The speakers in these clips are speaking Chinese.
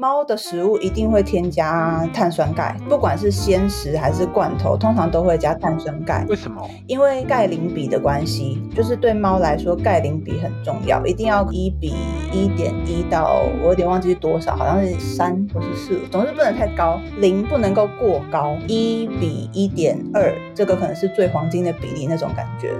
猫的食物一定会添加碳酸钙，不管是鲜食还是罐头，通常都会加碳酸钙。为什么？因为钙磷比的关系，就是对猫来说钙磷比很重要，一定要一比一点一到我有点忘记是多少，好像是三或是四，总是不能太高，磷不能够过高，一比一点二，这个可能是最黄金的比例那种感觉。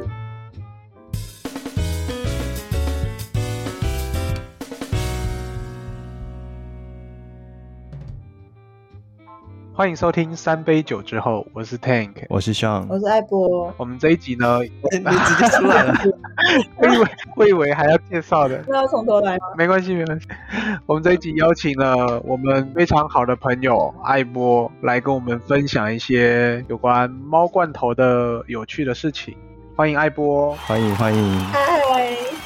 欢迎收听三杯酒之后，我是 Tank，我是 Sean，我是艾波。我们这一集呢，你直接出来了，我以为我以为还要介绍的，那要从头来吗？没关系，没关系。我们这一集邀请了我们非常好的朋友艾波来跟我们分享一些有关猫罐头的有趣的事情。欢迎艾波，欢迎欢迎。嗨。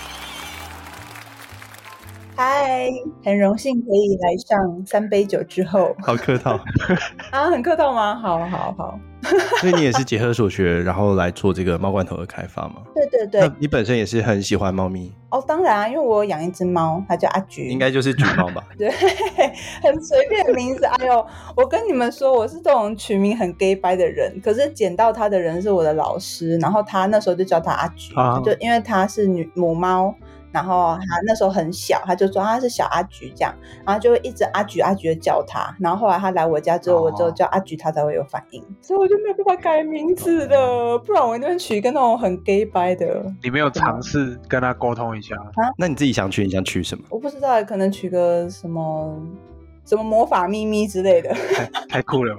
嗨，很荣幸可以来上三杯酒之后，好客套 啊，很客套吗？好好好，所以你也是结合所学，然后来做这个猫罐头的开发吗？对对对，那你本身也是很喜欢猫咪哦，当然啊，因为我养一只猫，它叫阿菊，应该就是橘猫吧？对，很随便的名字。哎呦，我跟你们说，我是这种取名很 gay 掰的人，可是捡到它的人是我的老师，然后他那时候就叫它阿菊，啊、就因为它是女母猫。然后他那时候很小，他就说他是小阿菊这样，然后就会一直阿菊阿菊的叫他。然后后来他来我家之后，哦、我就叫阿菊，他才会有反应。所以我就没有办法改名字了，不然我一定会取一个那种很 gay 掰的。你没有尝试跟他沟通一下啊？那你自己想取，你想取什么？我不知道，可能取个什么。什么魔法咪咪之类的，太 太酷了，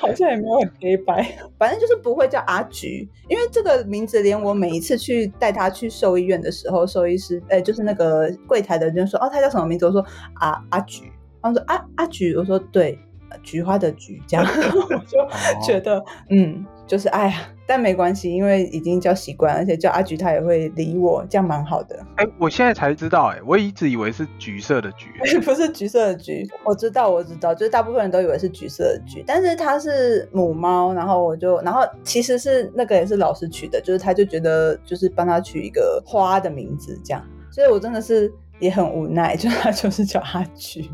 好像也没有很黑白，反正就是不会叫阿菊，因为这个名字连我每一次去带他去兽医院的时候，兽医师哎、欸，就是那个柜台的人说，哦，他叫什么名字？我说阿阿菊，他们说阿阿菊，我说对，菊花的菊，这样，我就觉得、哦、嗯。就是哎呀，但没关系，因为已经叫习惯，而且叫阿菊他也会理我，这样蛮好的。哎，我现在才知道，哎，我一直以为是橘色的橘，不是橘色的橘。我知道，我知道，就是大部分人都以为是橘色的橘，但是它是母猫，然后我就，然后其实是那个也是老师取的，就是他就觉得就是帮他取一个花的名字这样，所以我真的是也很无奈，就他就是叫阿菊。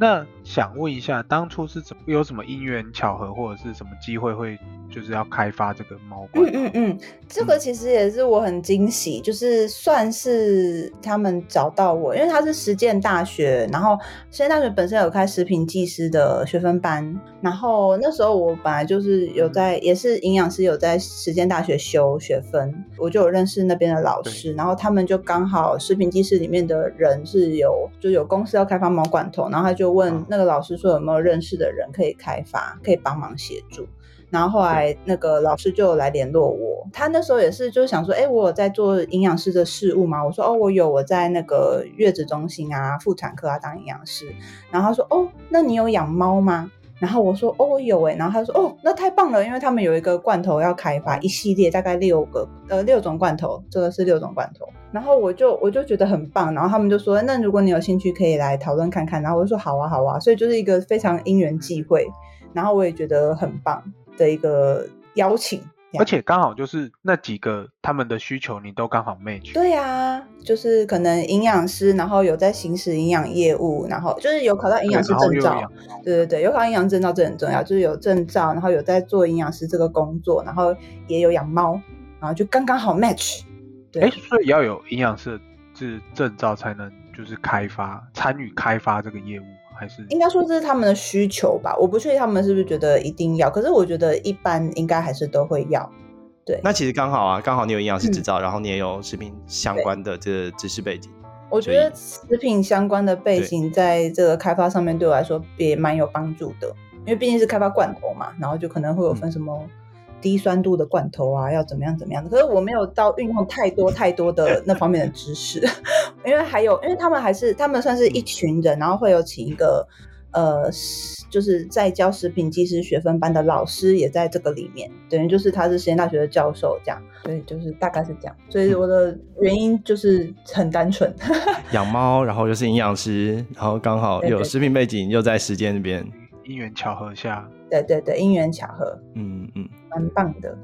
那想问一下，当初是怎么有什么因缘巧合，或者是什么机会会就是要开发这个猫罐头？嗯嗯嗯，这个其实也是我很惊喜，嗯、就是算是他们找到我，因为他是实践大学，然后实践大学本身有开食品技师的学分班，然后那时候我本来就是有在，也是营养师有在实践大学修学分，我就有认识那边的老师，然后他们就刚好食品技师里面的人是有就有公司要开发猫罐头，然后他就。问那个老师说有没有认识的人可以开发，可以帮忙协助。然后后来那个老师就有来联络我，他那时候也是就是想说，哎，我有在做营养师的事务吗？我说，哦，我有，我在那个月子中心啊、妇产科啊当营养师。然后他说，哦，那你有养猫吗？然后我说，哦，有哎。然后他说，哦，那太棒了，因为他们有一个罐头要开发一系列，大概六个呃六种罐头，这个是六种罐头。然后我就我就觉得很棒，然后他们就说，那如果你有兴趣，可以来讨论看看。然后我就说，好啊，好啊。所以就是一个非常因缘际会，然后我也觉得很棒的一个邀请。而且刚好就是那几个他们的需求，你都刚好 match。对啊，就是可能营养师，然后有在行使营养业务，然后就是有考到营养师证照。对对对，有考营养证照这很重要，就是有证照，然后有在做营养师这个工作，然后也有养猫，然后就刚刚好 match。对，哎，所以要有营养师是证照才能就是开发参与开发这个业务。还是应该说这是他们的需求吧，我不确定他们是不是觉得一定要，可是我觉得一般应该还是都会要。对，那其实刚好啊，刚好你有营养师执照，嗯、然后你也有食品相关的这个知识背景。我觉得食品相关的背景在这个开发上面对我来说也蛮有帮助的，因为毕竟是开发罐头嘛，然后就可能会有分什么。嗯低酸度的罐头啊，要怎么样怎么样的？可是我没有到运用太多太多的那方面的知识，因为还有，因为他们还是他们算是一群人，然后会有请一个呃，就是在教食品技师学分班的老师也在这个里面，等于就是他是实验大学的教授这样，所以就是大概是这样。所以我的原因就是很单纯，养猫，然后又是营养师，然后刚好有食品背景，又在时间那边。因缘巧合下，对对对，因缘巧合，嗯嗯，蛮棒的。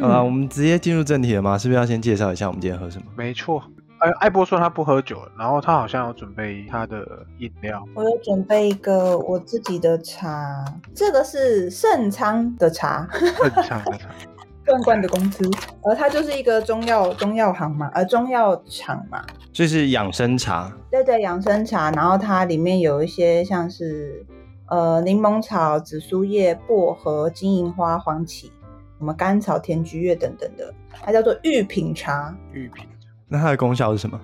好了，我们直接进入正题了吗？是不是要先介绍一下我们今天喝什么？没错，哎，艾波说他不喝酒，然后他好像有准备他的饮料。我有准备一个我自己的茶，这个是盛昌的茶，盛昌的茶，罐罐的公司，而它就是一个中药中药行嘛，呃，中药厂嘛，这是养生茶。对对，养生茶，然后它里面有一些像是呃柠檬草、紫苏叶、薄荷、金银花、黄芪。什么甘草、甜菊叶等等的，它叫做玉品茶。玉品，那它的功效是什么？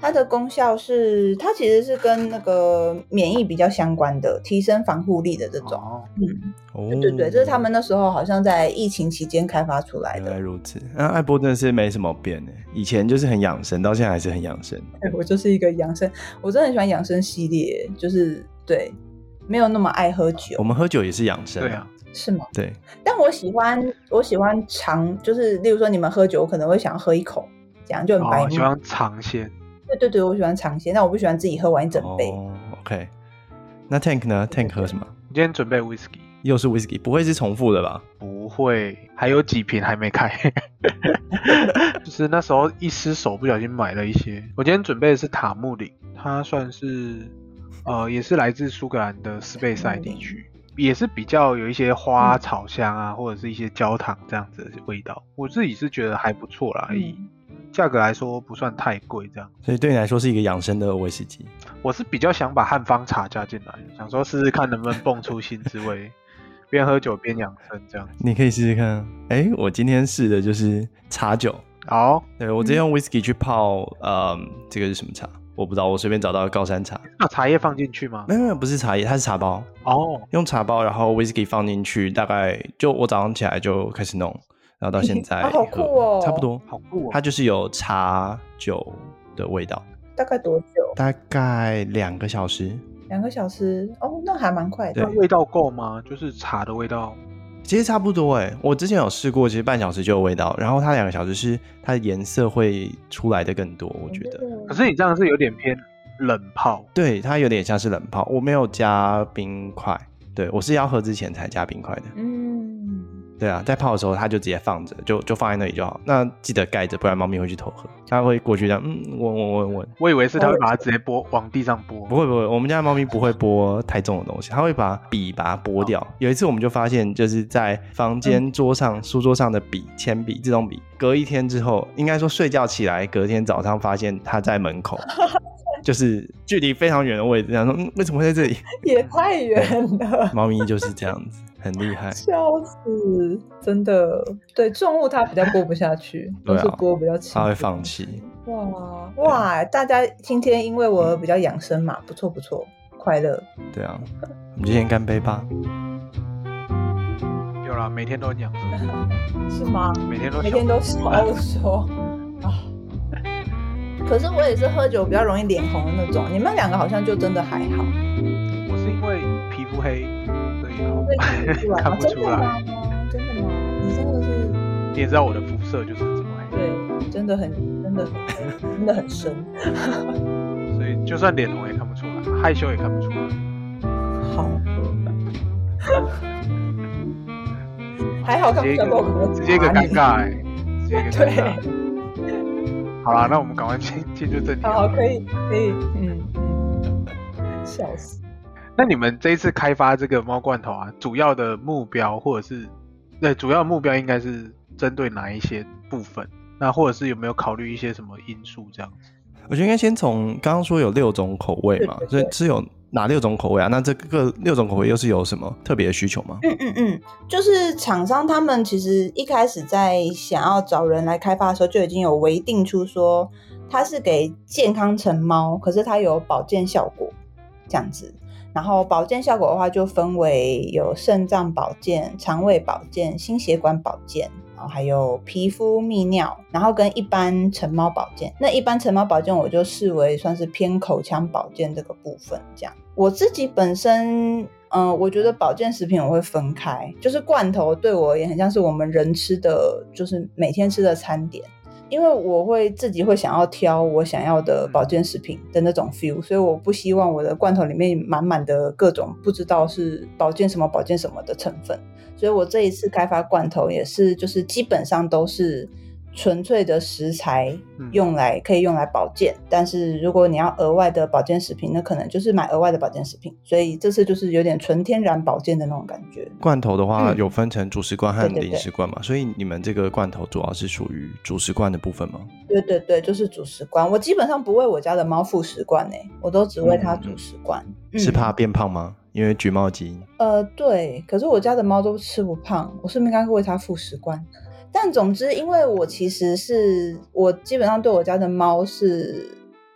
它的功效是，它其实是跟那个免疫比较相关的，提升防护力的这种。哦、嗯，哦，对对对，这是他们那时候好像在疫情期间开发出来的。原来如此，那艾波真的是没什么变呢，以前就是很养生，到现在还是很养生。对，我就是一个养生，我真的很喜欢养生系列，就是对，没有那么爱喝酒。我们喝酒也是养生，对啊。是吗？对，但我喜欢我喜欢尝，就是例如说你们喝酒，我可能会想喝一口，这样就很白。喜欢尝鲜。对对对，我喜欢尝鲜，但我不喜欢自己喝完一整杯。哦，OK。那 Tank 呢？Tank 喝什么？今天准备 Whisky，又是 Whisky，不会是重复的吧？不会，还有几瓶还没开。就是那时候一失手，不小心买了一些。我今天准备的是塔木林，它算是呃，也是来自苏格兰的斯贝塞地区。也是比较有一些花草香啊，嗯、或者是一些焦糖这样子的味道，我自己是觉得还不错啦，嗯、以价格来说不算太贵，这样。所以对你来说是一个养生的威士忌。我是比较想把汉方茶加进来，想说试试看能不能蹦出新滋味，边喝酒边养生这样。你可以试试看。哎、欸，我今天试的就是茶酒。好，对，我直接用威士忌去泡，嗯，嗯，这个是什么茶？我不知道，我随便找到高山茶。那茶叶放进去吗？没有没有，不是茶叶，它是茶包。哦，用茶包，然后 whisky 放进去，大概就我早上起来就开始弄，然后到现在，好酷哦，差不多，好酷哦。它就是有茶酒的味道。大概多久？大概两个小时。两个小时哦，那还蛮快的。那味道够吗？就是茶的味道。其实差不多哎，我之前有试过，其实半小时就有味道，然后它两个小时是它的颜色会出来的更多，我觉得。可是你这样是有点偏冷泡，对，它有点像是冷泡，我没有加冰块，对，我是要喝之前才加冰块的。嗯。对啊，在泡的时候它就直接放着，就就放在那里就好。那记得盖着，不然猫咪会去偷喝。它会过去这样，嗯，闻闻闻闻。我以为是它会把它直接拨往地上拨。不会不会，我们家的猫咪不会拨太重的东西，它会把笔把它拨掉。有一次我们就发现，就是在房间桌上、书桌上的笔、铅笔这种笔，隔一天之后，应该说睡觉起来，隔天早上发现它在门口，就是距离非常远的位置。然后说，嗯，为什么会在这里？也太远了。猫咪就是这样子。很厉害，笑死！真的，对重物它比较过不下去，都是播比较轻，它会放弃。哇哇！大家今天因为我比较养生嘛，不错不错，快乐。对啊，我们今天干杯吧。有啦，每天都很养生。是吗？每天都每天都说说 啊。可是我也是喝酒比较容易脸红的那种，你们两个好像就真的还好。我是因为皮肤黑。看不出来，真的吗？你真的是，你也知道我的肤色就是这么黑。对，真的很，真的很，真的很深。所以就算脸红也看不出来，害羞也看不出来。好，还好看不出来，直接一个尴尬哎，直接一个尴尬。好啦，那我们赶快进进入正题。好，可以，可以，嗯嗯，笑死。那你们这一次开发这个猫罐头啊，主要的目标或者是，对，主要目标应该是针对哪一些部分？那或者是有没有考虑一些什么因素这样子？我觉得应该先从刚刚说有六种口味嘛，对对对，所以是有哪六种口味啊？那这个六种口味又是有什么特别的需求吗？嗯嗯嗯，就是厂商他们其实一开始在想要找人来开发的时候，就已经有微定出说它是给健康成猫，可是它有保健效果这样子。然后保健效果的话，就分为有肾脏保健、肠胃保健、心血管保健，然后还有皮肤泌尿，然后跟一般成猫保健。那一般成猫保健，我就视为算是偏口腔保健这个部分。这样，我自己本身，嗯、我觉得保健食品我会分开，就是罐头对我而言很像是我们人吃的，就是每天吃的餐点。因为我会自己会想要挑我想要的保健食品的那种 feel，所以我不希望我的罐头里面满满的各种不知道是保健什么保健什么的成分。所以我这一次开发罐头也是，就是基本上都是纯粹的食材用来、嗯、可以用来保健，但是如果你要额外的保健食品，那可能就是买额外的保健食品。所以这次就是有点纯天然保健的那种感觉。罐头的话有分成主食罐和零食罐嘛？所以你们这个罐头主要是属于主食罐的部分吗？对对对，就是主食罐。我基本上不喂我家的猫副食罐诶，我都只喂它主食罐。嗯、是怕变胖吗？因为橘猫基因。呃，对，可是我家的猫都吃不胖，我是不是应该喂它副食罐？但总之，因为我其实是我基本上对我家的猫是，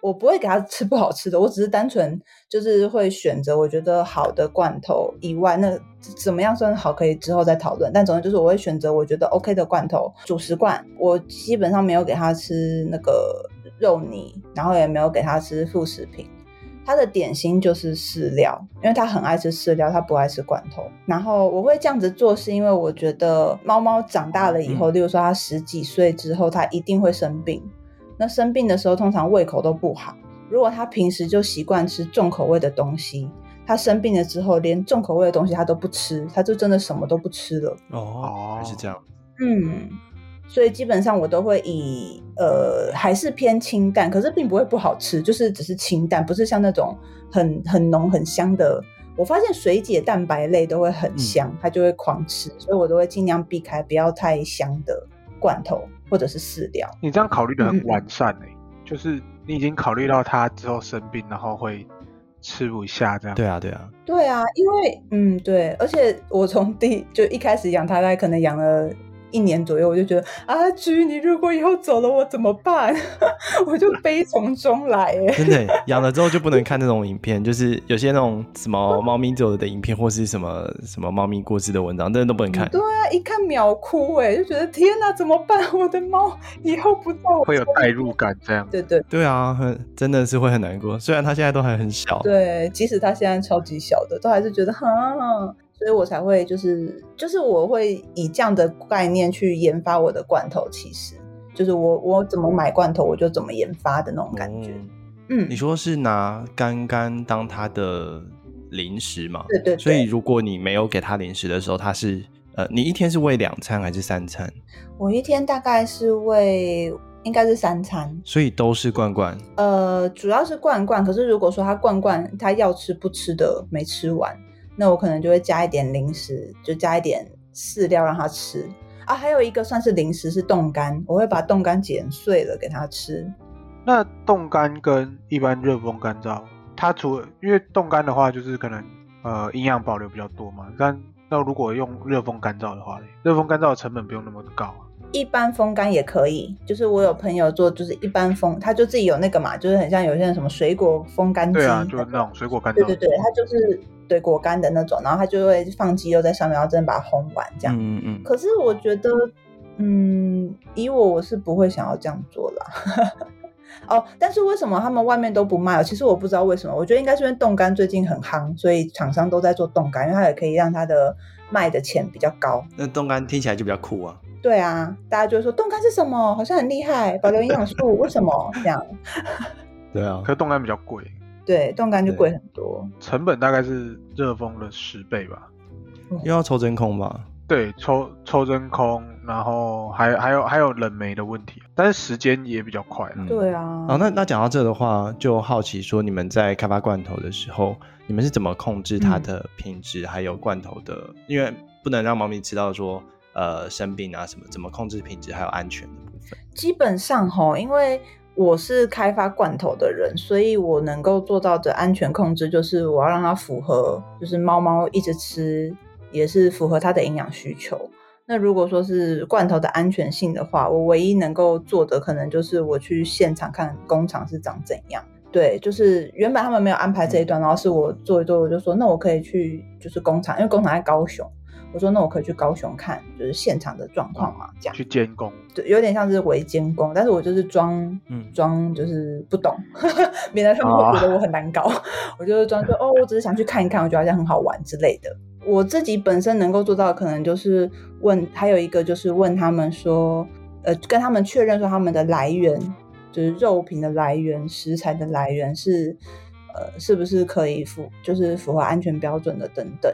我不会给它吃不好吃的，我只是单纯就是会选择我觉得好的罐头以外，那怎么样算好可以之后再讨论。但总之就是我会选择我觉得 OK 的罐头，主食罐，我基本上没有给它吃那个肉泥，然后也没有给它吃副食品。他的点心就是饲料，因为他很爱吃饲料，他不爱吃罐头。然后我会这样子做，是因为我觉得猫猫长大了以后，嗯、例如说它十几岁之后，它一定会生病。那生病的时候，通常胃口都不好。如果它平时就习惯吃重口味的东西，它生病了之后，连重口味的东西它都不吃，它就真的什么都不吃了。哦，还是这样。嗯。所以基本上我都会以呃还是偏清淡，可是并不会不好吃，就是只是清淡，不是像那种很很浓很香的。我发现水解蛋白类都会很香，它就会狂吃，所以我都会尽量避开不要太香的罐头或者是饲料。你这样考虑的很完善哎、欸，嗯、就是你已经考虑到它之后生病，然后会吃不下这样。对啊，对啊，对啊，因为嗯对，而且我从第就一开始养它，大概可能养了。一年左右，我就觉得阿橘，你如果以后走了，我怎么办？我就悲从中来。哎，真的，养了之后就不能看那种影片，就是有些那种什么猫咪走的影片，或是什么什么猫咪过世的文章，真的都不能看。对啊，一看秒哭，哎，就觉得天哪，怎么办？我的猫以后不在我，会有代入感，这样。对对对啊，很真的是会很难过。虽然它现在都还很小，对，即使它现在超级小的，都还是觉得哈。所以我才会就是就是我会以这样的概念去研发我的罐头，其实就是我我怎么买罐头，我就怎么研发的那种感觉。嗯，你说是拿干干当它的零食嘛？对，对对。所以如果你没有给它零食的时候，它是呃，你一天是喂两餐还是三餐？我一天大概是喂应该是三餐，所以都是罐罐。呃，主要是罐罐，可是如果说他罐罐他要吃不吃的没吃完。那我可能就会加一点零食，就加一点饲料让它吃啊。还有一个算是零食是冻干，我会把冻干剪碎了给它吃。那冻干跟一般热风干燥，它除了因为冻干的话，就是可能呃营养保留比较多嘛。但那如果用热风干燥的话，热风干燥的成本不用那么高啊。一般风干也可以，就是我有朋友做，就是一般风，他就自己有那个嘛，就是很像有些人什么水果风干机，对啊，就是那种水果干燥，对对对，他就是对果干的那种，然后他就会放鸡肉在上面，然后真的把它烘完这样。嗯嗯。嗯可是我觉得，嗯，以我我是不会想要这样做啦。哦，但是为什么他们外面都不卖？其实我不知道为什么，我觉得应该是因为冻干最近很夯，所以厂商都在做冻干，因为它也可以让它的卖的钱比较高。那冻干听起来就比较酷啊。对啊，大家就会说冻干是什么？好像很厉害，保留营养素，为什么这样？对啊，可是冻干比较贵。对，冻干就贵很多，成本大概是热风的十倍吧。又要抽真空吧？对，抽抽真空，然后还还有还有冷媒的问题，但是时间也比较快。嗯、对啊。哦，那那讲到这的话，就好奇说，你们在开发罐头的时候，你们是怎么控制它的品质，嗯、还有罐头的？因为不能让猫咪知道说。呃，生病啊什么？怎么控制品质还有安全的部分？基本上吼，因为我是开发罐头的人，所以我能够做到的安全控制，就是我要让它符合，就是猫猫一直吃，也是符合它的营养需求。那如果说是罐头的安全性的话，我唯一能够做的，可能就是我去现场看工厂是长怎样。对，就是原本他们没有安排这一段，嗯、然后是我做一做，我就说那我可以去，就是工厂，因为工厂在高雄。我说那我可以去高雄看，就是现场的状况嘛，这样去监工，对，有点像是围监工，但是我就是装，嗯，装就是不懂，免得他们会觉得我很难搞。哦、我就是装说 哦，我只是想去看一看，我觉得好像很好玩之类的。我自己本身能够做到的，可能就是问，还有一个就是问他们说，呃，跟他们确认说他们的来源，就是肉品的来源、食材的来源是，呃，是不是可以符，就是符合安全标准的等等。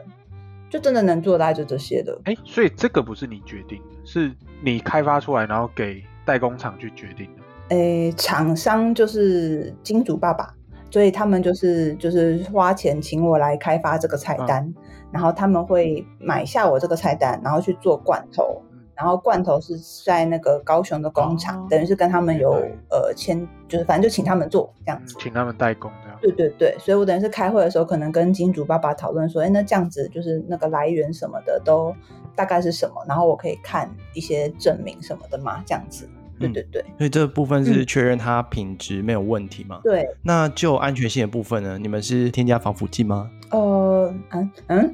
就真的能做大概就这些的，哎、欸，所以这个不是你决定的，是你开发出来，然后给代工厂去决定的？诶，厂商就是金主爸爸，所以他们就是就是花钱请我来开发这个菜单，嗯、然后他们会买下我这个菜单，然后去做罐头。然后罐头是在那个高雄的工厂，哦、等于是跟他们有呃签，就是反正就请他们做这样子，请他们代工这样。对对对，所以我等于是开会的时候，可能跟金主爸爸讨论说，哎，那这样子就是那个来源什么的都大概是什么，然后我可以看一些证明什么的嘛，这样子。对对对，所以这部分是确认它品质没有问题吗？对。那就安全性的部分呢？你们是添加防腐剂吗？呃，嗯嗯，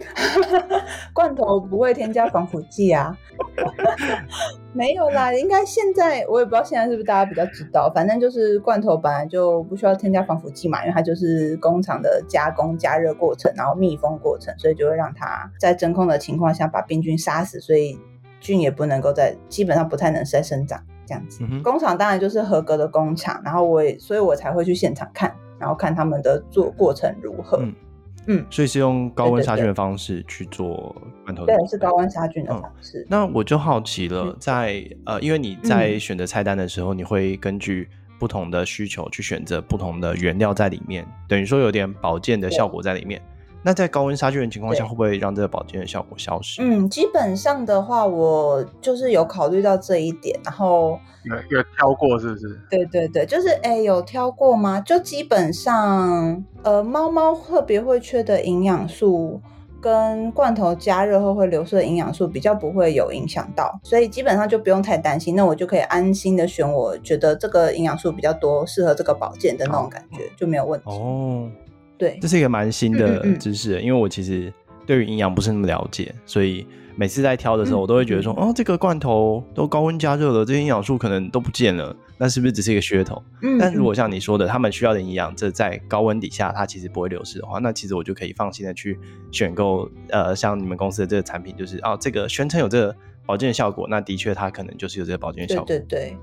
罐头不会添加防腐剂啊，没有啦。应该现在我也不知道现在是不是大家比较知道，反正就是罐头本来就不需要添加防腐剂嘛，因为它就是工厂的加工加热过程，然后密封过程，所以就会让它在真空的情况下把病菌杀死，所以菌也不能够在基本上不太能再生长。这样子，嗯、工厂当然就是合格的工厂，然后我也，所以我才会去现场看，然后看他们的做过程如何。嗯，嗯所以是用高温杀菌的方式去做罐头的。对，是高温杀菌的方式。嗯、那我就好奇了，在呃，因为你在选择菜单的时候，嗯、你会根据不同的需求去选择不同的原料在里面，等于说有点保健的效果在里面。那在高温杀菌的情况下，会不会让这个保健的效果消失？嗯，基本上的话，我就是有考虑到这一点，然后有有挑过，是不是？对对对，就是哎，有挑过吗？就基本上，呃，猫猫特别会缺的营养素，跟罐头加热后会流失的营养素比较不会有影响到，所以基本上就不用太担心。那我就可以安心的选我觉得这个营养素比较多，适合这个保健的那种感觉，哦、就没有问题哦。对，这是一个蛮新的知识，嗯嗯嗯，因为我其实对于营养不是那么了解，所以每次在挑的时候，我都会觉得说，哦，这个罐头都高温加热了，这些营养素可能都不见了，那是不是只是一个噱头？嗯，嗯，但如果像你说的，他们需要的营养，这在高温底下它其实不会流失的话，那其实我就可以放心的去选购，呃，像你们公司的这个产品，就是哦，这个宣称有这个保健的效果，那的确它可能就是有这个保健效果。对对对，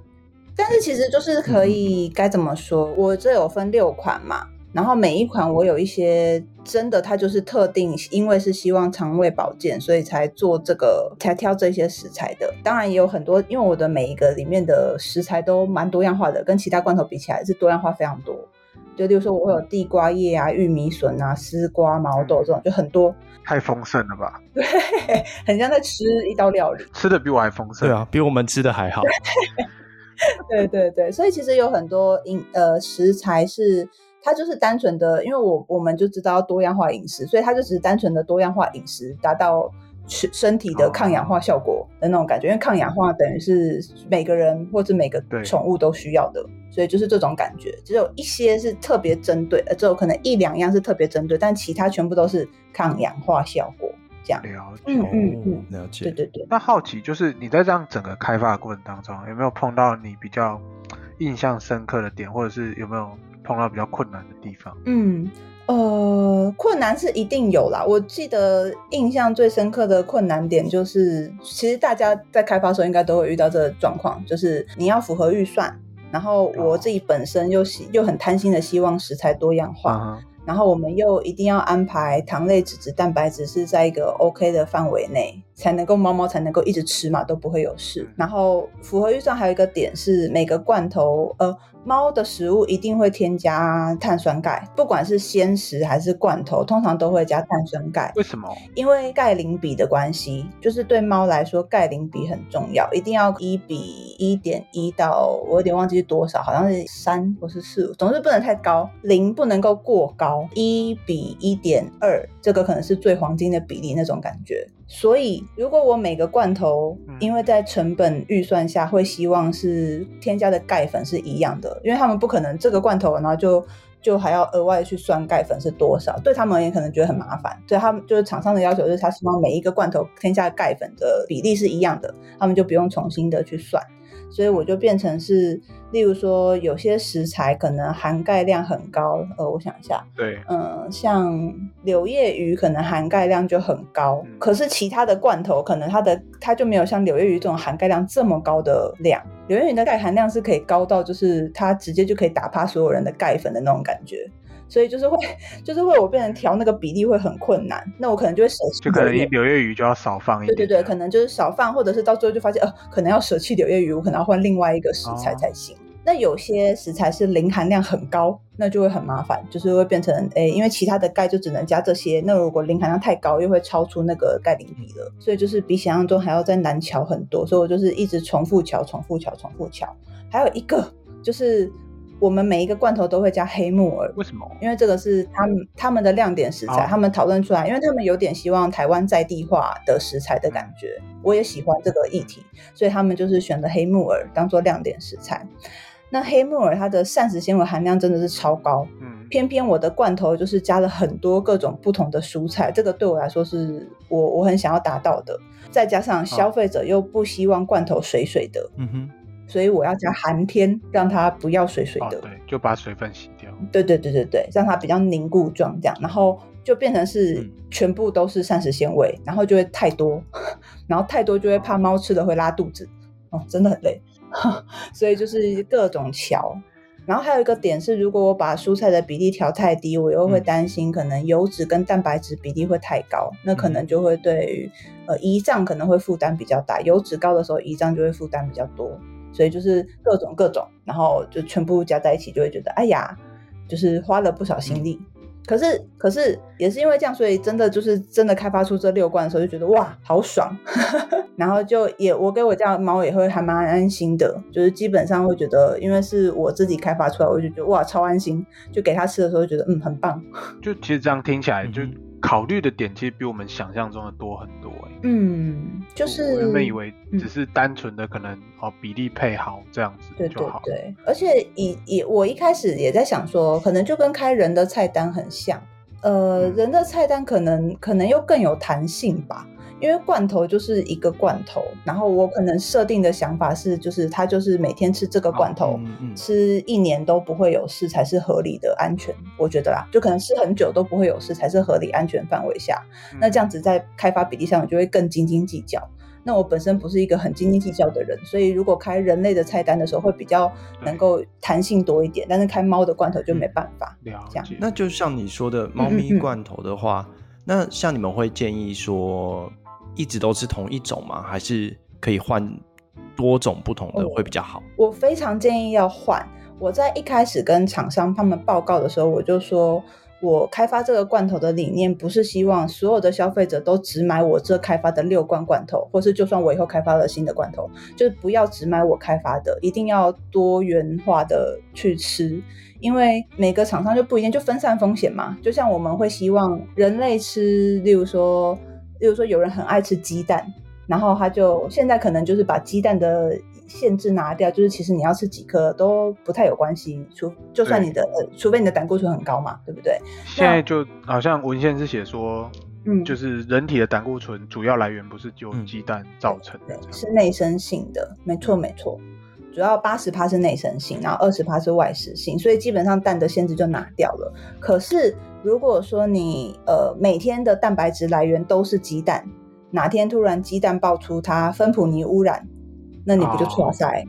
但是其实就是可以该、嗯、怎么说？我这有分六款嘛。然后每一款我有一些真的，它就是特定，因为是希望肠胃保健，所以才做这个，才挑这些食材的。当然也有很多，因为我的每一个里面的食材都蛮多样化的，跟其他罐头比起来是多样化非常多。就例如说，我会有地瓜叶啊、玉米笋啊、丝瓜、毛豆这种，就很多。太丰盛了吧？对，很像在吃一道料理，吃的比我还丰盛。对啊，比我们吃的还好。对对对，所以其实有很多饮呃食材是。它就是单纯的，因为我我们就知道多样化饮食，所以它就只是单纯的多样化饮食，达到身体的抗氧化效果的那种感觉。因为抗氧化等于是每个人或者每个宠物都需要的，所以就是这种感觉。只有一些是特别针对，呃，只有可能一两样是特别针对，但其他全部都是抗氧化效果这样。了解，嗯嗯嗯，了解。对对对。那好奇就是你在这样整个开发的过程当中，有没有碰到你比较印象深刻的点，或者是有没有？碰到比较困难的地方，嗯，呃，困难是一定有啦。我记得印象最深刻的困难点就是，其实大家在开发的时候应该都会遇到这个状况，就是你要符合预算，然后我自己本身又希又很贪心的希望食材多样化。Uh. 然后我们又一定要安排糖类、脂质、蛋白质是在一个 OK 的范围内，才能够猫猫才能够一直吃嘛，都不会有事。然后符合预算还有一个点是每个罐头，呃，猫的食物一定会添加碳酸钙，不管是鲜食还是罐头，通常都会加碳酸钙。为什么？因为钙磷比的关系，就是对猫来说钙磷比很重要，一定要一比一点一到我有点忘记是多少，好像是三或是四，总之不能太高，磷不能够过高。一比一点二，这个可能是最黄金的比例那种感觉。所以，如果我每个罐头，因为在成本预算下，会希望是添加的钙粉是一样的，因为他们不可能这个罐头，然后就就还要额外去算钙粉是多少，对他们也可能觉得很麻烦。所以他们就是厂商的要求，就是他希望每一个罐头添加的钙粉的比例是一样的，他们就不用重新的去算。所以我就变成是，例如说有些食材可能含钙量很高，呃，我想一下，对，嗯，像柳叶鱼可能含钙量就很高，嗯、可是其他的罐头可能它的它就没有像柳叶鱼这种含钙量这么高的量。柳叶鱼的钙含量是可以高到就是它直接就可以打趴所有人的钙粉的那种感觉，所以就是会就是会我变成调那个比例会很困难，那我可能就会舍弃。就可能柳叶鱼就要少放一点。对对对，可能就是少放，或者是到最后就发现呃，可能要舍弃柳叶鱼，我可能要换另外一个食材才行。哦那有些食材是磷含量很高，那就会很麻烦，就是会变成诶，因为其他的钙就只能加这些，那如果磷含量太高，又会超出那个钙磷比了，所以就是比想象中还要再难调很多，所以我就是一直重复调、重复调、重复调。还有一个就是我们每一个罐头都会加黑木耳，为什么？因为这个是他们他们的亮点食材，他们讨论出来，因为他们有点希望台湾在地化的食材的感觉，我也喜欢这个议题，所以他们就是选择黑木耳当做亮点食材。那黑木耳它的膳食纤维含量真的是超高，嗯，偏偏我的罐头就是加了很多各种不同的蔬菜，这个对我来说是我我很想要达到的。再加上消费者又不希望罐头水水的，嗯哼，所以我要加寒天，让它不要水水的，哦，对，就把水分洗掉。对对对对对，让它比较凝固状这样，然后就变成是全部都是膳食纤维，然后就会太多，然后太多就会怕猫吃了会拉肚子，哦，真的很累。所以就是各种调，然后还有一个点是，如果我把蔬菜的比例调太低，我又会担心可能油脂跟蛋白质比例会太高，嗯、那可能就会对于呃胰脏可能会负担比较大。油脂高的时候，胰脏就会负担比较多。所以就是各种各种，然后就全部加在一起，就会觉得哎呀，就是花了不少心力。嗯可是，可是也是因为这样，所以真的就是真的开发出这六罐的时候，就觉得哇，好爽。然后就也我给我家猫也会还蛮安心的，就是基本上会觉得，因为是我自己开发出来，我就觉得哇，超安心。就给它吃的时候，就觉得嗯，很棒。就其实这样听起来就。考虑的点其实比我们想象中的多很多。嗯，就是我原本以为只是单纯的可能哦比例配好这样子就好。对对对，而且以以我一开始也在想说，可能就跟开人的菜单很像。呃，嗯、人的菜单可能可能又更有弹性吧。因为罐头就是一个罐头，然后我可能设定的想法是，就是他就是每天吃这个罐头，嗯嗯、吃一年都不会有事才是合理的安全，我觉得啦，就可能吃很久都不会有事才是合理安全范围下。嗯、那这样子在开发比例上，我就会更斤斤计较。那我本身不是一个很斤斤计较的人，所以如果开人类的菜单的时候，会比较能够弹性多一点。但是开猫的罐头就没办法。嗯、这样，那就像你说的，猫咪罐头的话，嗯嗯嗯那像你们会建议说，一直都吃同一种吗？还是可以换多种不同的会比较好？我非常建议要换。我在一开始跟厂商他们报告的时候，我就说我开发这个罐头的理念不是希望所有的消费者都只买我这开发的六罐罐头，或是就算我以后开发了新的罐头，就是不要只买我开发的，一定要多元化的去吃，因为每个厂商就不一定，就分散风险嘛。就像我们会希望人类吃，例如说。例如说，有人很爱吃鸡蛋，然后他就现在可能就是把鸡蛋的限制拿掉，就是其实你要吃几颗都不太有关系，除就算你的呃，除非你的胆固醇很高嘛，对不对？现在就好像文献是写说，嗯，就是人体的胆固醇主要来源不是就鸡蛋造成的，嗯、是内生性的，没错没错，主要八十趴是内生性，然后二十趴是外食性，所以基本上蛋的限制就拿掉了。可是。如果说你呃每天的蛋白质来源都是鸡蛋，哪天突然鸡蛋爆出它芬普尼污染，那你不就出塞？哦、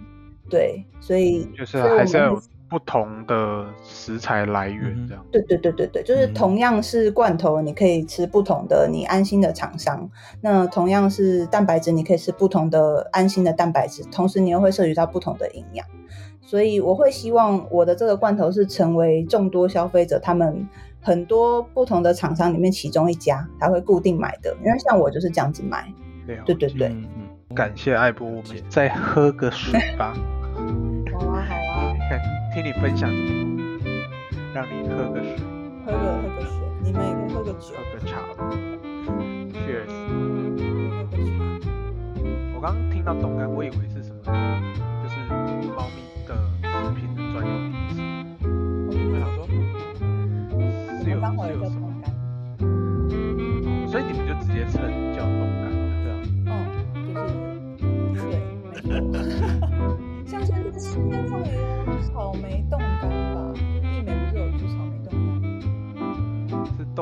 对，所以就是还是要有不同的食材来源这样。对对对对对，就是同样是罐头，你可以吃不同的，你安心的厂商。那同样是蛋白质，你可以吃不同的安心的蛋白质，同时你又会摄取到不同的营养。所以我会希望我的这个罐头是成为众多消费者他们。很多不同的厂商里面，其中一家他会固定买的，因为像我就是这样子买。了对对对，嗯、感谢艾波，我们再喝个水吧。好啊好啊，看 听你分享这么多，让你喝个水，喝个喝个水，你们也可以喝个酒，喝个茶。Cheers。喝个茶。我刚刚听到冻干，我以为是什么，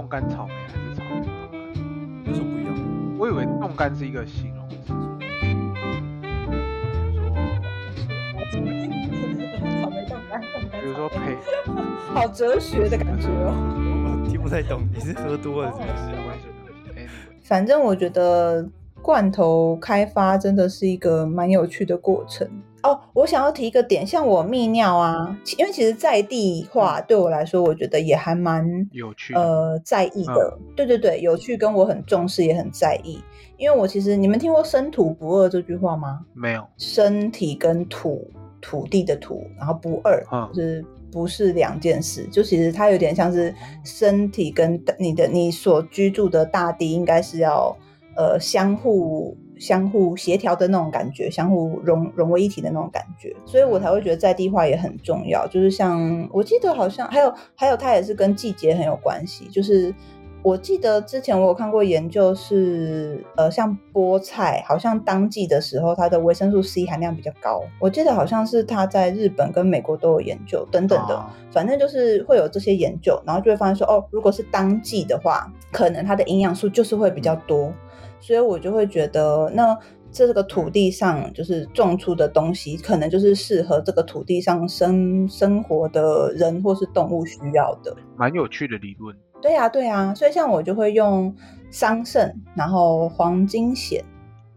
冻干草莓还是草莓冻干？有什么不一样？我以为冻干是一个形容词。草莓冻干。比如说配，好哲学的感觉哦。我听不太懂，你是喝多了是不是？反正我觉得罐头开发真的是一个蛮有趣的过程哦。我想要提一个点，像我泌尿啊，因为其实在地化对我来说，我觉得也还蛮有趣，呃，在意的。嗯、对对对，有趣跟我很重视，也很在意。因为我其实你们听过“生土不二”这句话吗？没有。身体跟土，土地的土，然后不二，嗯、就是不是两件事。就其实它有点像是身体跟你的你所居住的大地，应该是要呃相互相互协调的那种感觉，相互融融为一体的那种感觉。所以我才会觉得在地化也很重要。就是像我记得好像还有还有它也是跟季节很有关系，就是。我记得之前我有看过研究是，呃，像菠菜，好像当季的时候它的维生素 C 含量比较高。我记得好像是它在日本跟美国都有研究等等的，反正就是会有这些研究，然后就会发现说，哦，如果是当季的话，可能它的营养素就是会比较多，所以我就会觉得，那这个土地上就是种出的东西，可能就是适合这个土地上生生活的人或是动物需要的，蛮有趣的理论。对呀、啊，对呀、啊，所以像我就会用桑葚，然后黄金藓，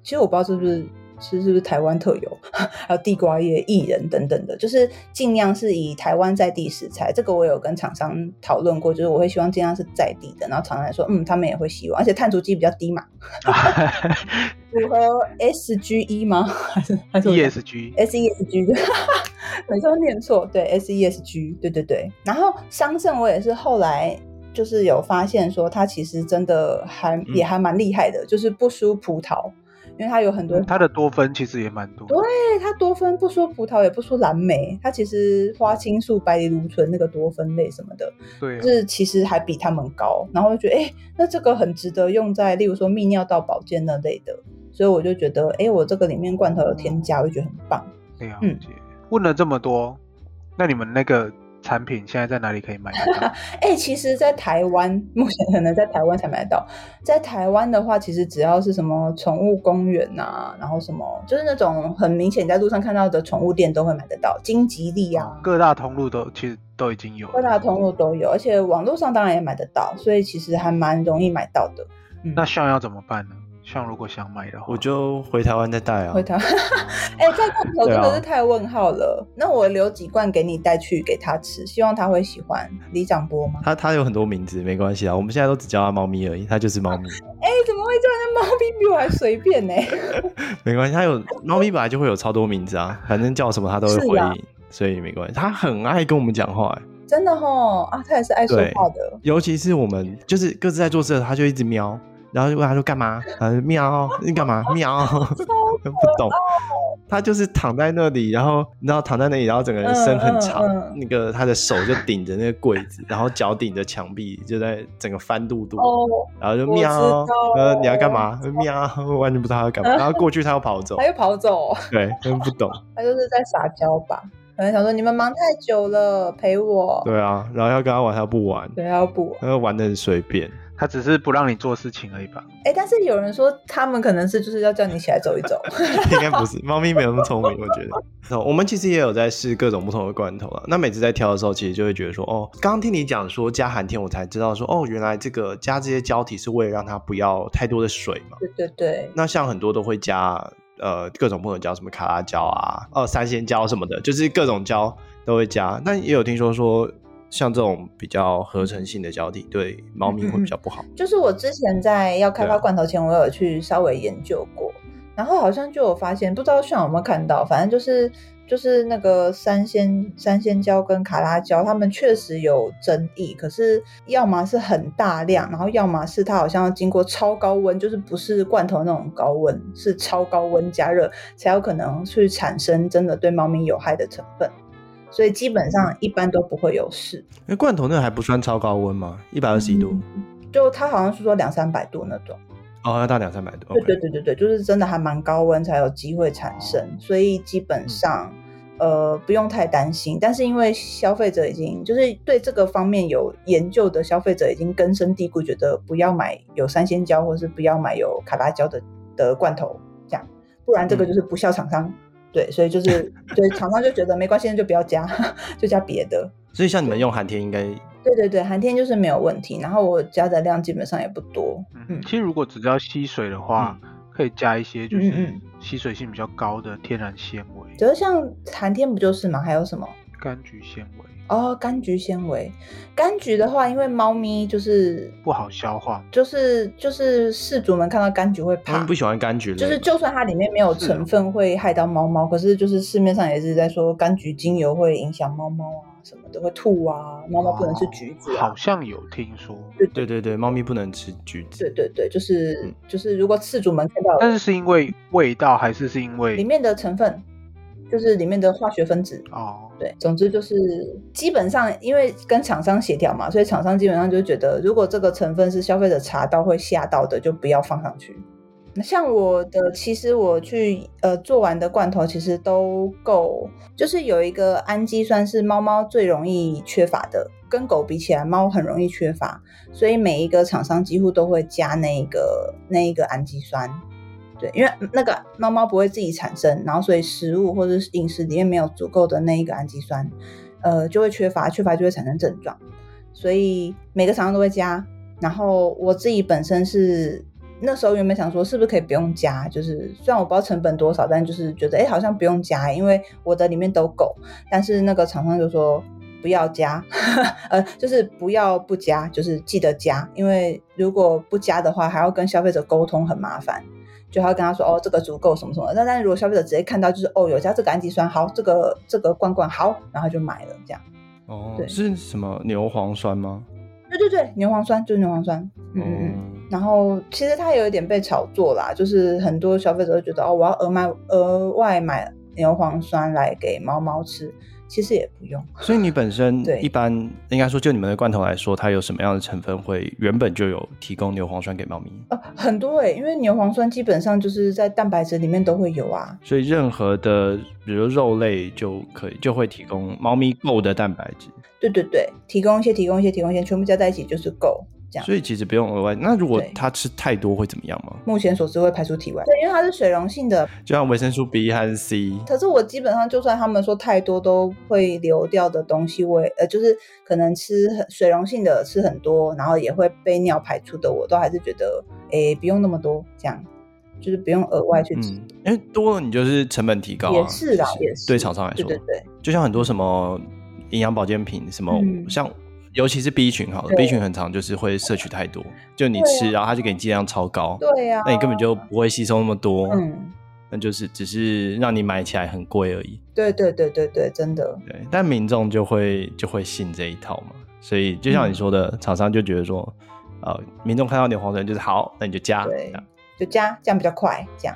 其实我不知道是不是是是不是台湾特有，还有地瓜叶、薏仁等等的，就是尽量是以台湾在地食材。这个我有跟厂商讨论过，就是我会希望尽量是在地的，然后厂商来说，嗯，他们也会希望，而且碳足迹比较低嘛，符合 SGE 吗？还是还是 ESG？SESG 哈哈，每次都念错，对，SESG，对对对。然后桑葚我也是后来。就是有发现说，它其实真的还也还蛮厉害的，嗯、就是不输葡萄，因为它有很多，它的多酚其实也蛮多。对，它多酚不说葡萄，也不说蓝莓，它其实花青素、白藜芦醇那个多酚类什么的，对、啊，就是其实还比他们高。然后就觉得，哎、欸，那这个很值得用在，例如说泌尿道保健那类的。所以我就觉得，哎、欸，我这个里面罐头有添加，我就觉得很棒。对啊，嗯，问了这么多，那你们那个。产品现在在哪里可以买得到？哎、欸，其实，在台湾 目前可能在台湾才买得到。在台湾的话，其实只要是什么宠物公园啊，然后什么就是那种很明显在路上看到的宠物店都会买得到。金吉利啊，各大通路都其实都已经有，各大通路都有，而且网络上当然也买得到，所以其实还蛮容易买到的。嗯、那像要怎么办呢？像如果想买的话，我就回台湾再带啊。回台湾，哎、欸，这罐头真的是太问号了。啊、那我留几罐给你带去给他吃，希望他会喜欢。李长波吗？他他有很多名字，没关系啊。我们现在都只叫他猫咪而已，他就是猫咪。哎、欸，怎么会叫那猫咪比我还随便呢？没关系，他有猫咪本来就会有超多名字啊，反正叫什么他都会回应，啊、所以没关系。他很爱跟我们讲话、欸，真的吼啊，他也是爱说话的。尤其是我们就是各自在做事他就一直喵。然后就问他说干嘛？他说喵，你干嘛？喵，不懂。他就是躺在那里，然后你知道躺在那里，然后整个人身很长，嗯嗯嗯、那个他的手就顶着那个柜子，然后脚顶着墙壁，就在整个翻肚肚。哦、然后就喵，呃，你要干嘛？喵，完全不知道他要干嘛。然后过去他又跑走，他又跑走。对，真不懂。他就是在撒娇吧？可能想说你们忙太久了，陪我。对啊，然后要跟他玩，他不玩。对，他要不玩，他玩的很随便。他只是不让你做事情而已吧？哎、欸，但是有人说他们可能是就是要叫你起来走一走。应该不是，猫咪没有那么聪明，我觉得。我们其实也有在试各种不同的罐头啊。那每次在挑的时候，其实就会觉得说，哦，刚刚听你讲说加寒天，我才知道说，哦，原来这个加这些胶体是为了让它不要太多的水嘛。对对对。那像很多都会加呃各种不同的胶，什么卡拉胶啊，哦三鲜胶什么的，就是各种胶都会加。但也有听说说。像这种比较合成性的胶体，对猫咪会比较不好。就是我之前在要开发罐头前，我有去稍微研究过，啊、然后好像就有发现，不知道炫有没有看到，反正就是就是那个三鲜三鲜胶跟卡拉胶，它们确实有争议。可是要么是很大量，然后要么是它好像要经过超高温，就是不是罐头那种高温，是超高温加热才有可能去产生真的对猫咪有害的成分。所以基本上一般都不会有事。因为罐头那个还不算超高温吗？一百二十一度，嗯，就它好像是说两三百度那种。哦，要到两三百度。对对对对对，就是真的还蛮高温才有机会产生，哦、所以基本上、嗯、呃不用太担心。但是因为消费者已经就是对这个方面有研究的消费者已经根深蒂固，觉得不要买有三鲜胶或是不要买有卡拉胶的的罐头，这样，不然这个就是不孝厂商。嗯对，所以就是，对厂商就觉得没关系，就不要加，就加别的。所以像你们用寒天应该，对对对，寒天就是没有问题。然后我加的量基本上也不多。嗯，其实如果只要吸水的话，嗯、可以加一些就是吸水性比较高的天然纤维。觉得像寒天不就是吗？还有什么？柑橘纤维。哦，柑橘纤维，柑橘的话，因为猫咪就是不好消化，就是就是饲主们看到柑橘会怕，不喜欢柑橘，就是就算它里面没有成分会害到猫猫，是可是就是市面上也是在说柑橘精油会影响猫猫啊什么的，会吐啊，猫猫不能吃橘子，啊。哦，好像有听说，对对对对，猫咪不能吃橘子，对对对，就是、嗯、就是如果饲主们看到，但是是因为味道还是是因为里面的成分？就是里面的化学分子哦，oh. 对，总之就是基本上因为跟厂商协调嘛，所以厂商基本上就觉得，如果这个成分是消费者查到会吓到的，就不要放上去。那像我的，其实我去呃做完的罐头其实都够，就是有一个氨基酸是猫猫最容易缺乏的，跟狗比起来，猫很容易缺乏，所以每一个厂商几乎都会加那个那一个氨基酸。对，因为那个猫猫不会自己产生，然后所以食物或者饮食里面没有足够的那一个氨基酸，呃，就会缺乏，缺乏就会产生症状，所以每个厂商都会加。然后我自己本身是那时候原本想说是不是可以不用加，就是虽然我不知道成本多少，但就是觉得哎好像不用加，因为我的里面都够。但是那个厂商就说不要加，呃，就是不要不加，就是记得加，因为如果不加的话，还要跟消费者沟通，很麻烦。就还要跟他说哦，这个足够什么什么。那但是如果消费者直接看到就是哦，有加这个氨基酸，好，这个这个罐罐好，然后就买了这样。哦，对是什么牛磺酸吗？对对对，牛磺酸就是牛磺酸。嗯嗯嗯。然后其实它有一点被炒作啦，就是很多消费者都觉得哦，我要额买额外买牛磺酸来给猫猫吃。其实也不用，所以你本身一般应该说，就你们的罐头来说，它有什么样的成分会原本就有提供牛磺酸给猫咪？呃，很多因为牛磺酸基本上就是在蛋白质里面都会有啊，所以任何的比如肉类就可以就会提供猫咪够的蛋白质。对对对，提供一些，提供一些，提供一些，全部加在一起就是够。所以其实不用额外。那如果它吃太多会怎么样吗？目前所知会排出体外。对，因为它是水溶性的，就像维生素 B 还是 C。可是我基本上就算他们说太多都会流掉的东西，我呃就是可能吃很水溶性的吃很多，然后也会被尿排出的，我都还是觉得诶不用那么多，这样就是不用额外去吃。嗯，因为多了你就是成本提高啊。也是啦，也是。对厂商来说，对对对，就像很多什么营养保健品，什么、嗯、像。尤其是 B 群好了，B 群很长就是会摄取太多，就你吃，啊、然后它就给你剂量超高，对呀、啊，那你根本就不会吸收那么多，嗯，那就是只是让你买起来很贵而已。对对对对对，真的。对，但民众就会就会信这一套嘛，所以就像你说的，厂、嗯、商就觉得说，呃，民众看到牛磺酸就是好，那你就加，对，就加，这样比较快，这样。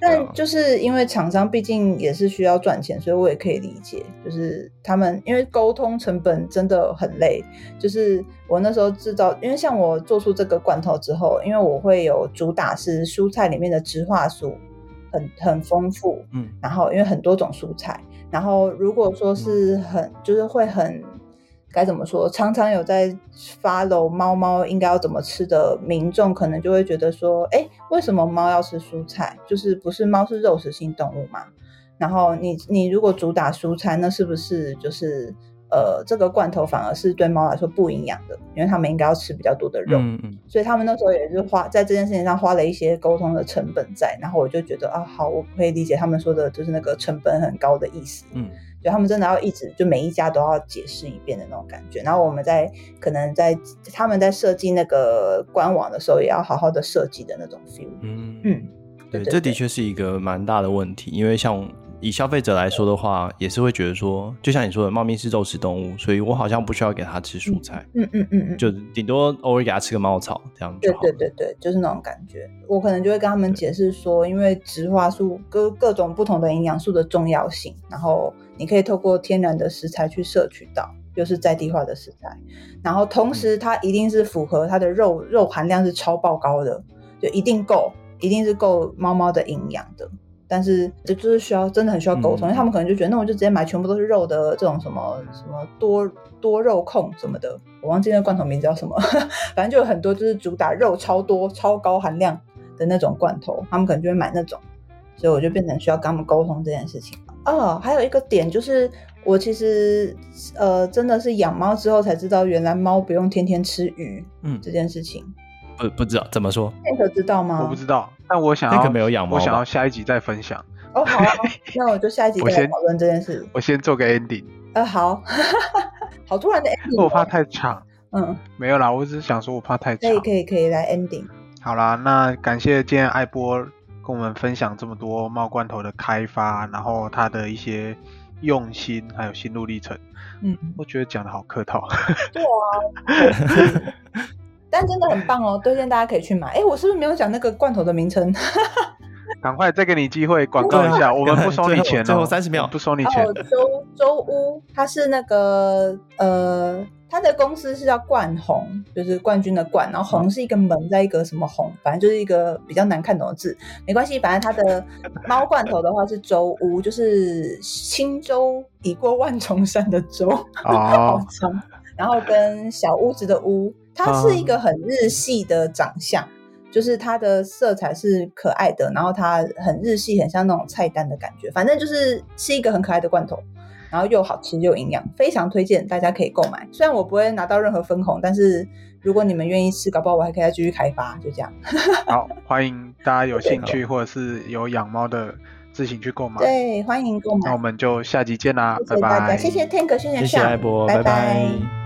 但就是因为厂商毕竟也是需要赚钱，所以我也可以理解，就是他们因为沟通成本真的很累。就是我那时候制造，因为像我做出这个罐头之后，因为我会有主打是蔬菜里面的植化素很 很丰富，嗯，然后因为很多种蔬菜，然后如果说是很就是会很。该怎么说？常常有在 follow 猫猫应该要怎么吃的民众，可能就会觉得说，哎，为什么猫要吃蔬菜？就是不是猫是肉食性动物嘛？然后你你如果主打蔬菜，那是不是就是呃这个罐头反而是对猫来说不营养的？因为他们应该要吃比较多的肉。嗯嗯。所以他们那时候也是花在这件事情上花了一些沟通的成本在。然后我就觉得啊，好，我可以理解他们说的就是那个成本很高的意思。嗯。就他们真的要一直就每一家都要解释一遍的那种感觉，然后我们在可能在他们在设计那个官网的时候，也要好好的设计的那种 feel。嗯嗯，对，这的确是一个蛮大的问题，因为像以消费者来说的话，也是会觉得说，就像你说的，猫咪是肉食动物，所以我好像不需要给它吃蔬菜。嗯嗯嗯嗯，就顶多偶尔给它吃个猫草这样。对对对对，就是那种感觉。我可能就会跟他们解释说，因为植化素各各种不同的营养素的重要性，然后。你可以透过天然的食材去摄取到，又是在地化的食材，然后同时它一定是符合它的肉肉含量是超爆高的，就一定够，一定是够猫猫的营养的。但是这就是需要真的很需要沟通，嗯、因为他们可能就觉得那我就直接买全部都是肉的这种什么什么多多肉控什么的，我忘记那罐头名字叫什么，反正就有很多就是主打肉超多超高含量的那种罐头，他们可能就会买那种。所以我就变成需要跟他们沟通这件事情。哦，还有一个点就是，我其实呃真的是养猫之后才知道，原来猫不用天天吃鱼，嗯，这件事情。不不知道怎么说，那个知道吗？我不知道，但我想要那个没有养猫，我想要下一集再分享。哦好，那我就下一集再讨论这件事。我先做个 ending。呃好，好突然的 ending，我怕太长。嗯，没有啦，我只是想说我怕太长。可以可以可以来 ending。好啦，那感谢今天艾波跟我们分享这么多猫罐头的开发，然后他的一些用心还有心路历程。嗯，我觉得讲的好客套。对啊。但真的很棒哦，推荐大家可以去买。哎，我是不是没有讲那个罐头的名称？赶快再给你机会广告一下，我们不收你钱哦，最后三十秒不收你钱。周周屋，它是那个呃，它的公司是叫冠宏，就是冠军的冠，然后宏是一个门在一个什么宏，反正就是一个比较难看懂的字，没关系，反正它的猫罐头的话是周屋，就是轻舟已过万重山的舟，哦、好长，然后跟小屋子的屋。它是一个很日系的长相，嗯、就是它的色彩是可爱的，然后它很日系，很像那种菜单的感觉。反正就是是一个很可爱的罐头，然后又好吃又营养，非常推荐大家可以购买。虽然我不会拿到任何分红，但是如果你们愿意吃，搞不好我还可以再继续开发。就这样。好，欢迎大家有兴趣或者是有养猫的自行去购买。对，欢迎购买。那我们就下集见啦，谢谢，拜拜。谢谢 Tank，谢谢 Sean，谢谢艾波，拜拜。拜拜。